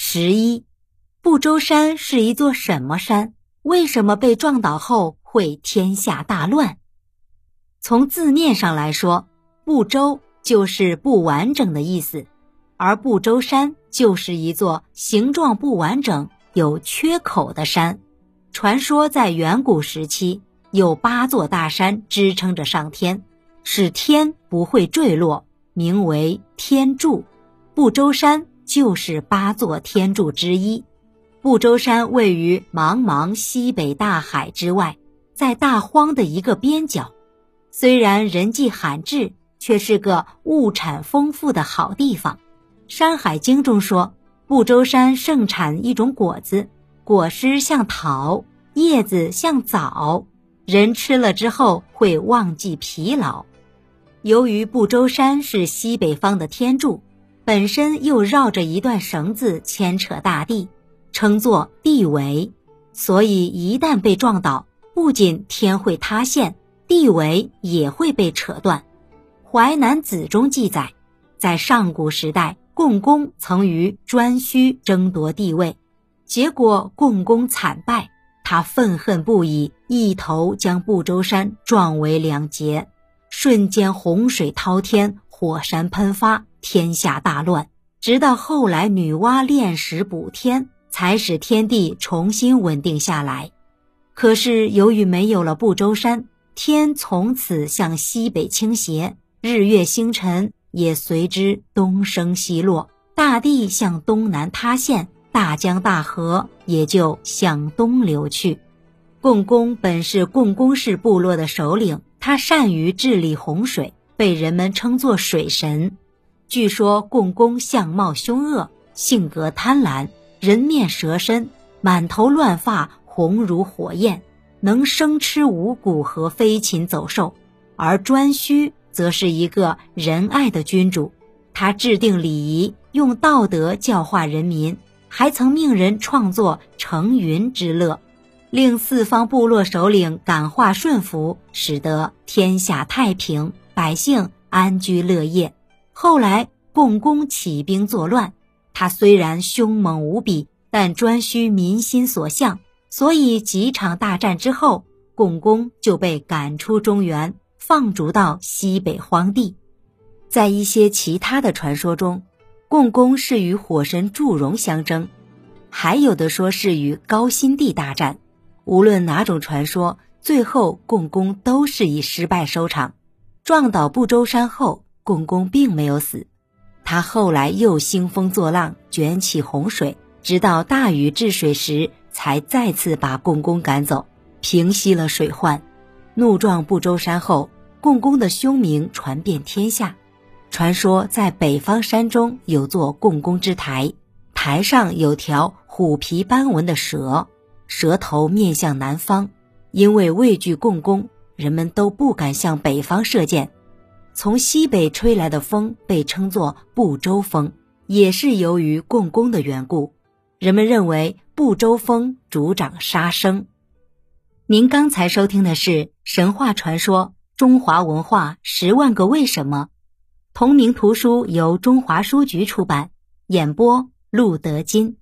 十一，不周山是一座什么山？为什么被撞倒后会天下大乱？从字面上来说，不周就是不完整的意思，而不周山就是一座形状不完整、有缺口的山。传说在远古时期，有八座大山支撑着上天，使天不会坠落，名为天柱。不周山。就是八座天柱之一，不周山位于茫茫西北大海之外，在大荒的一个边角。虽然人迹罕至，却是个物产丰富的好地方。《山海经》中说，不周山盛产一种果子，果实像桃，叶子像枣，人吃了之后会忘记疲劳。由于不周山是西北方的天柱。本身又绕着一段绳子牵扯大地，称作地围，所以一旦被撞倒，不仅天会塌陷，地围也会被扯断。《淮南子》中记载，在上古时代，共工曾与颛顼争夺地位，结果共工惨败，他愤恨不已，一头将不周山撞为两截，瞬间洪水滔天，火山喷发。天下大乱，直到后来女娲炼石补天，才使天地重新稳定下来。可是由于没有了不周山，天从此向西北倾斜，日月星辰也随之东升西落，大地向东南塌陷，大江大河也就向东流去。共工本是共工氏部落的首领，他善于治理洪水，被人们称作水神。据说共工相貌凶恶，性格贪婪，人面蛇身，满头乱发，红如火焰，能生吃五谷和飞禽走兽。而颛顼则是一个仁爱的君主，他制定礼仪，用道德教化人民，还曾命人创作乘云之乐，令四方部落首领感化顺服，使得天下太平，百姓安居乐业。后来，共工起兵作乱，他虽然凶猛无比，但专需民心所向，所以几场大战之后，共工就被赶出中原，放逐到西北荒地。在一些其他的传说中，共工是与火神祝融相争，还有的说是与高辛帝大战。无论哪种传说，最后共工都是以失败收场。撞倒不周山后。共工并没有死，他后来又兴风作浪，卷起洪水，直到大禹治水时，才再次把共工赶走，平息了水患。怒撞不周山后，共工的凶名传遍天下。传说在北方山中有座共工之台，台上有条虎皮斑纹的蛇，蛇头面向南方。因为畏惧共工，人们都不敢向北方射箭。从西北吹来的风被称作不周风，也是由于共工的缘故。人们认为不周风主掌杀生。您刚才收听的是神话传说《中华文化十万个为什么》，同名图书由中华书局出版，演播陆德金。